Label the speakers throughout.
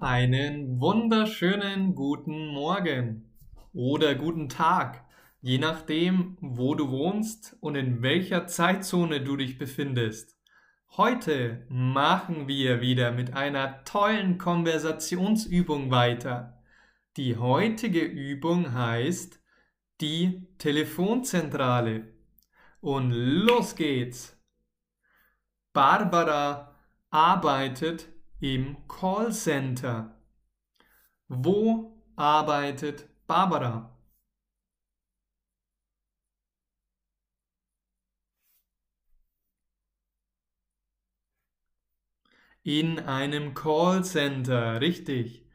Speaker 1: Einen wunderschönen guten Morgen oder guten Tag, je nachdem, wo du wohnst und in welcher Zeitzone du dich befindest. Heute machen wir wieder mit einer tollen Konversationsübung weiter. Die heutige Übung heißt die Telefonzentrale. Und los geht's! Barbara arbeitet im Callcenter. Wo arbeitet Barbara? In einem Callcenter, richtig.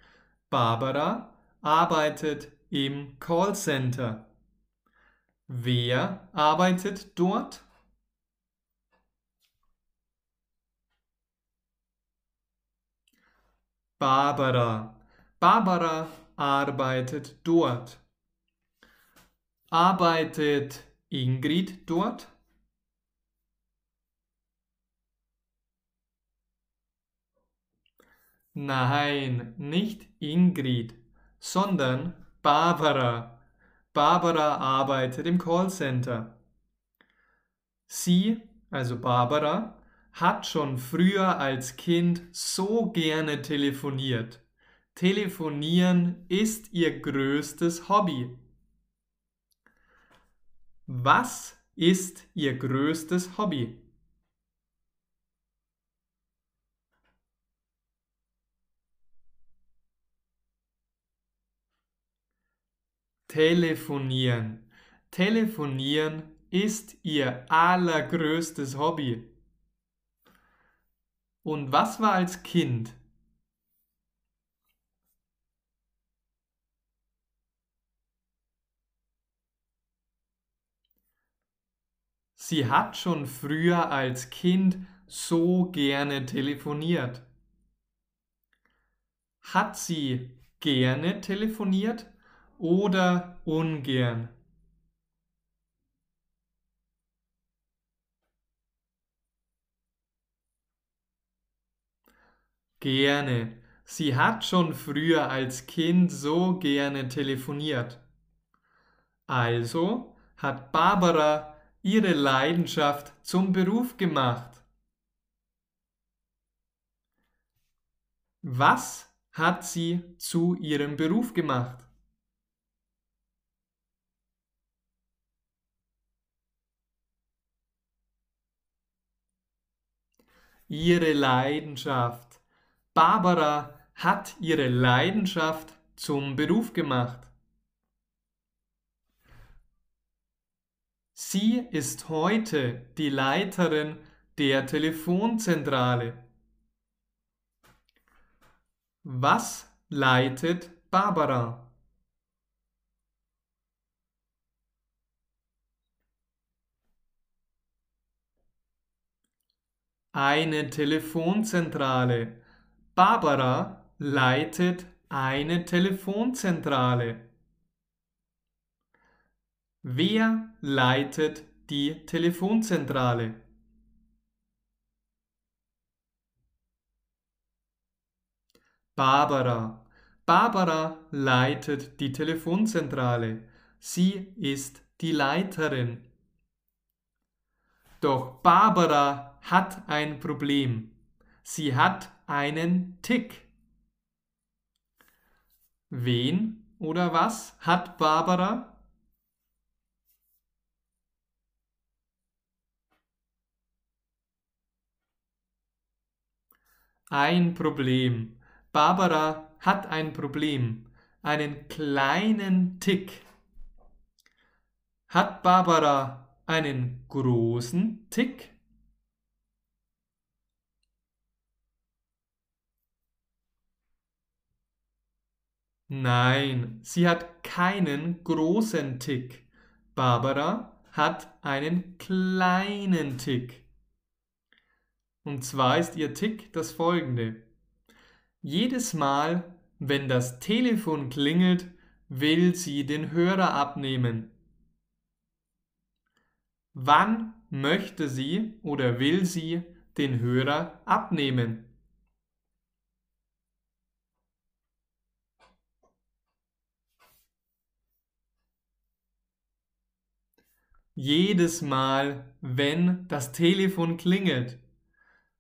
Speaker 1: Barbara arbeitet im Callcenter. Wer arbeitet dort? Barbara. Barbara arbeitet dort. Arbeitet Ingrid dort? Nein, nicht Ingrid, sondern Barbara. Barbara arbeitet im Callcenter. Sie, also Barbara, hat schon früher als Kind so gerne telefoniert. Telefonieren ist ihr größtes Hobby. Was ist ihr größtes Hobby? Telefonieren. Telefonieren ist ihr allergrößtes Hobby. Und was war als Kind? Sie hat schon früher als Kind so gerne telefoniert. Hat sie gerne telefoniert oder ungern? Gerne. Sie hat schon früher als Kind so gerne telefoniert. Also hat Barbara ihre Leidenschaft zum Beruf gemacht. Was hat sie zu ihrem Beruf gemacht? Ihre Leidenschaft. Barbara hat ihre Leidenschaft zum Beruf gemacht. Sie ist heute die Leiterin der Telefonzentrale. Was leitet Barbara? Eine Telefonzentrale. Barbara leitet eine Telefonzentrale. Wer leitet die Telefonzentrale? Barbara. Barbara leitet die Telefonzentrale. Sie ist die Leiterin. Doch Barbara hat ein Problem. Sie hat einen Tick. Wen oder was hat Barbara? Ein Problem. Barbara hat ein Problem. Einen kleinen Tick. Hat Barbara einen großen Tick? Nein, sie hat keinen großen Tick. Barbara hat einen kleinen Tick. Und zwar ist ihr Tick das folgende. Jedes Mal, wenn das Telefon klingelt, will sie den Hörer abnehmen. Wann möchte sie oder will sie den Hörer abnehmen? Jedes Mal, wenn das Telefon klingelt.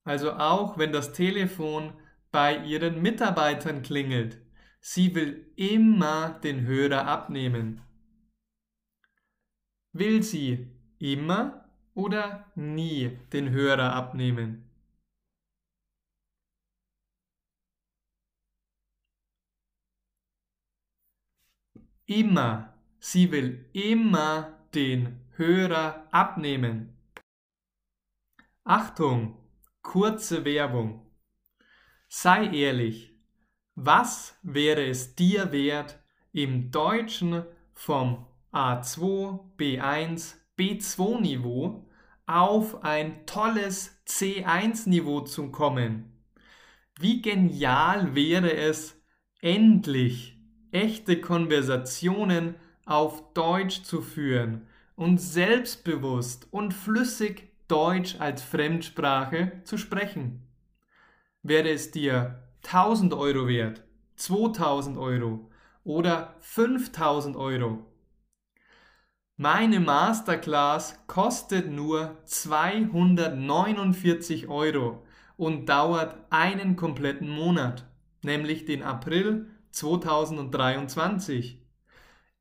Speaker 1: Also auch wenn das Telefon bei ihren Mitarbeitern klingelt. Sie will immer den Hörer abnehmen. Will sie immer oder nie den Hörer abnehmen? Immer. Sie will immer den Hörer abnehmen. Achtung, kurze Werbung. Sei ehrlich, was wäre es dir wert, im Deutschen vom A2, B1, B2 Niveau auf ein tolles C1 Niveau zu kommen? Wie genial wäre es, endlich echte Konversationen auf Deutsch zu führen und selbstbewusst und flüssig Deutsch als Fremdsprache zu sprechen. Wäre es dir 1000 Euro wert, 2000 Euro oder 5000 Euro? Meine Masterclass kostet nur 249 Euro und dauert einen kompletten Monat, nämlich den April 2023.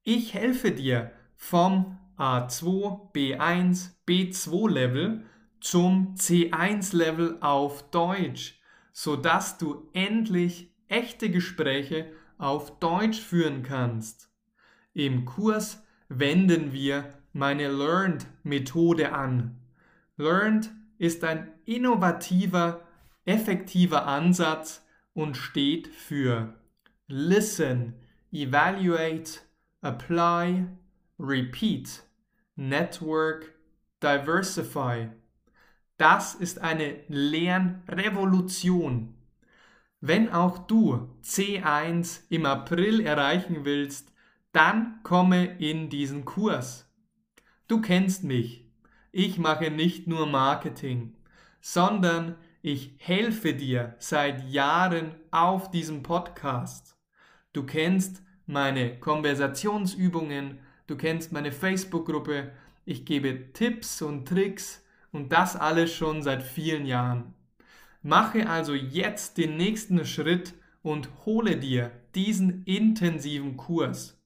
Speaker 1: Ich helfe dir vom A2, B1, B2 Level zum C1 Level auf Deutsch, sodass du endlich echte Gespräche auf Deutsch führen kannst. Im Kurs wenden wir meine Learned Methode an. Learned ist ein innovativer, effektiver Ansatz und steht für Listen, Evaluate, Apply, Repeat, Network, Diversify. Das ist eine Lernrevolution. Wenn auch du C1 im April erreichen willst, dann komme in diesen Kurs. Du kennst mich. Ich mache nicht nur Marketing, sondern ich helfe dir seit Jahren auf diesem Podcast. Du kennst meine Konversationsübungen, du kennst meine Facebook-Gruppe, ich gebe Tipps und Tricks und das alles schon seit vielen Jahren. Mache also jetzt den nächsten Schritt und hole dir diesen intensiven Kurs.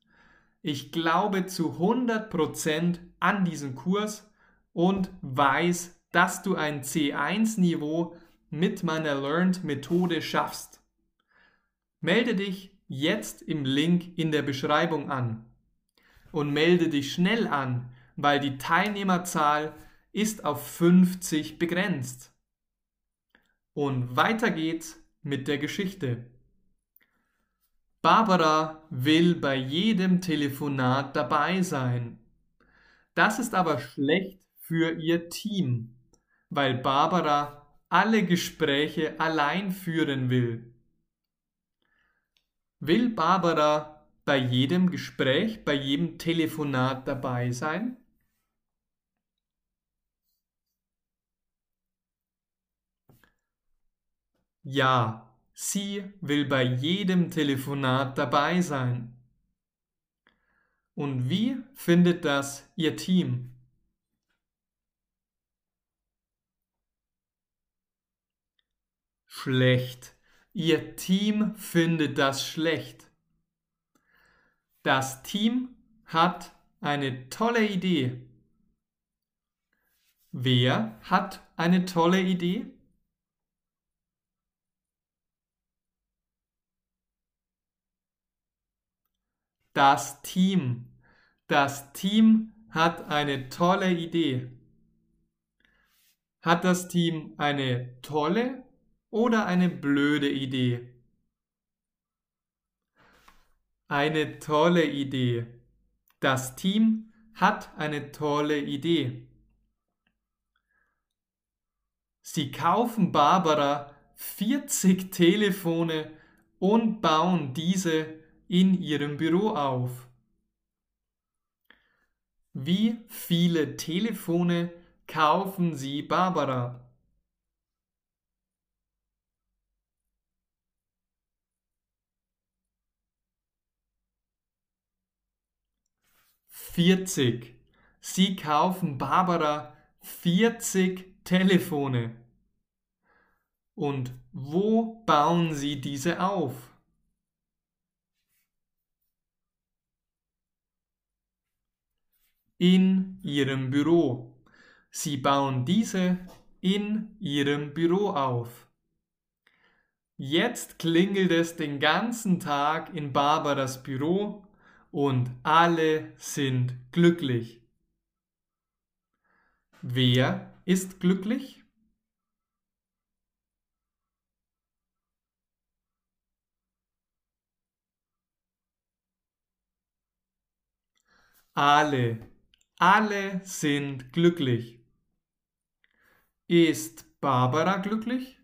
Speaker 1: Ich glaube zu 100% an diesen Kurs und weiß, dass du ein C1-Niveau mit meiner Learned-Methode schaffst. Melde dich jetzt im Link in der Beschreibung an und melde dich schnell an, weil die Teilnehmerzahl ist auf 50 begrenzt. Und weiter geht's mit der Geschichte. Barbara will bei jedem Telefonat dabei sein. Das ist aber schlecht für ihr Team, weil Barbara alle Gespräche allein führen will. Will Barbara bei jedem Gespräch, bei jedem Telefonat dabei sein? Ja, sie will bei jedem Telefonat dabei sein. Und wie findet das ihr Team? Schlecht. Ihr Team findet das schlecht. Das Team hat eine tolle Idee. Wer hat eine tolle Idee? Das Team. Das Team hat eine tolle Idee. Hat das Team eine tolle oder eine blöde Idee? Eine tolle Idee. Das Team hat eine tolle Idee. Sie kaufen Barbara 40 Telefone und bauen diese in ihrem Büro auf. Wie viele Telefone kaufen Sie Barbara? 40. Sie kaufen Barbara 40 Telefone. Und wo bauen Sie diese auf? In Ihrem Büro. Sie bauen diese in Ihrem Büro auf. Jetzt klingelt es den ganzen Tag in Barbaras Büro und alle sind glücklich. Wer ist glücklich? Alle, alle sind glücklich. Ist Barbara glücklich?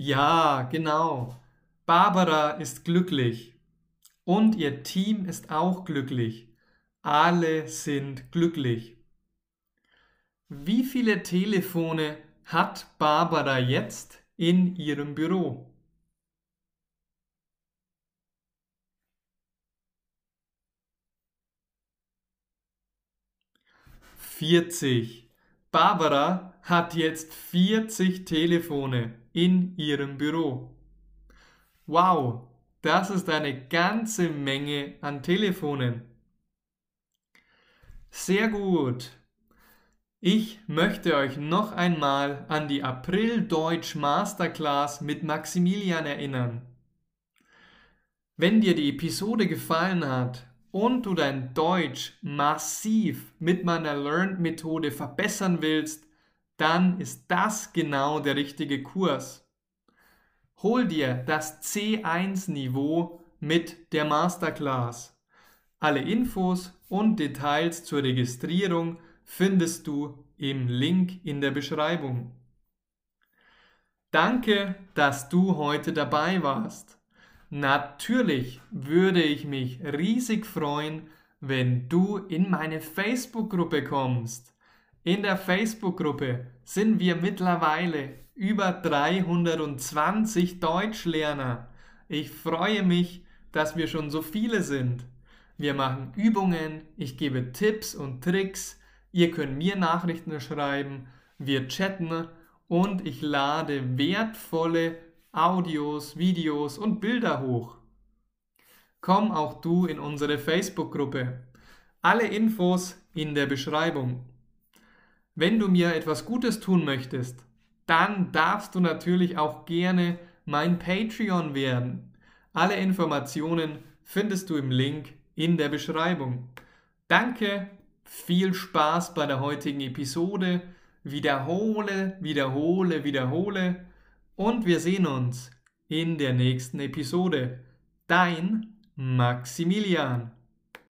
Speaker 1: Ja, genau. Barbara ist glücklich. Und ihr Team ist auch glücklich. Alle sind glücklich. Wie viele Telefone hat Barbara jetzt in ihrem Büro? Vierzig. Barbara hat jetzt 40 Telefone in ihrem Büro. Wow, das ist eine ganze Menge an Telefonen. Sehr gut. Ich möchte euch noch einmal an die April Deutsch Masterclass mit Maximilian erinnern. Wenn dir die Episode gefallen hat und du dein Deutsch massiv mit meiner Learn-Methode verbessern willst, dann ist das genau der richtige Kurs. Hol dir das C1-Niveau mit der Masterclass. Alle Infos und Details zur Registrierung findest du im Link in der Beschreibung. Danke, dass du heute dabei warst. Natürlich würde ich mich riesig freuen, wenn du in meine Facebook-Gruppe kommst. In der Facebook-Gruppe sind wir mittlerweile über 320 Deutschlerner. Ich freue mich, dass wir schon so viele sind. Wir machen Übungen, ich gebe Tipps und Tricks, ihr könnt mir Nachrichten schreiben, wir chatten und ich lade wertvolle Audios, Videos und Bilder hoch. Komm auch du in unsere Facebook-Gruppe. Alle Infos in der Beschreibung. Wenn du mir etwas Gutes tun möchtest, dann darfst du natürlich auch gerne mein Patreon werden. Alle Informationen findest du im Link in der Beschreibung. Danke, viel Spaß bei der heutigen Episode. Wiederhole, wiederhole, wiederhole und wir sehen uns in der nächsten Episode. Dein Maximilian.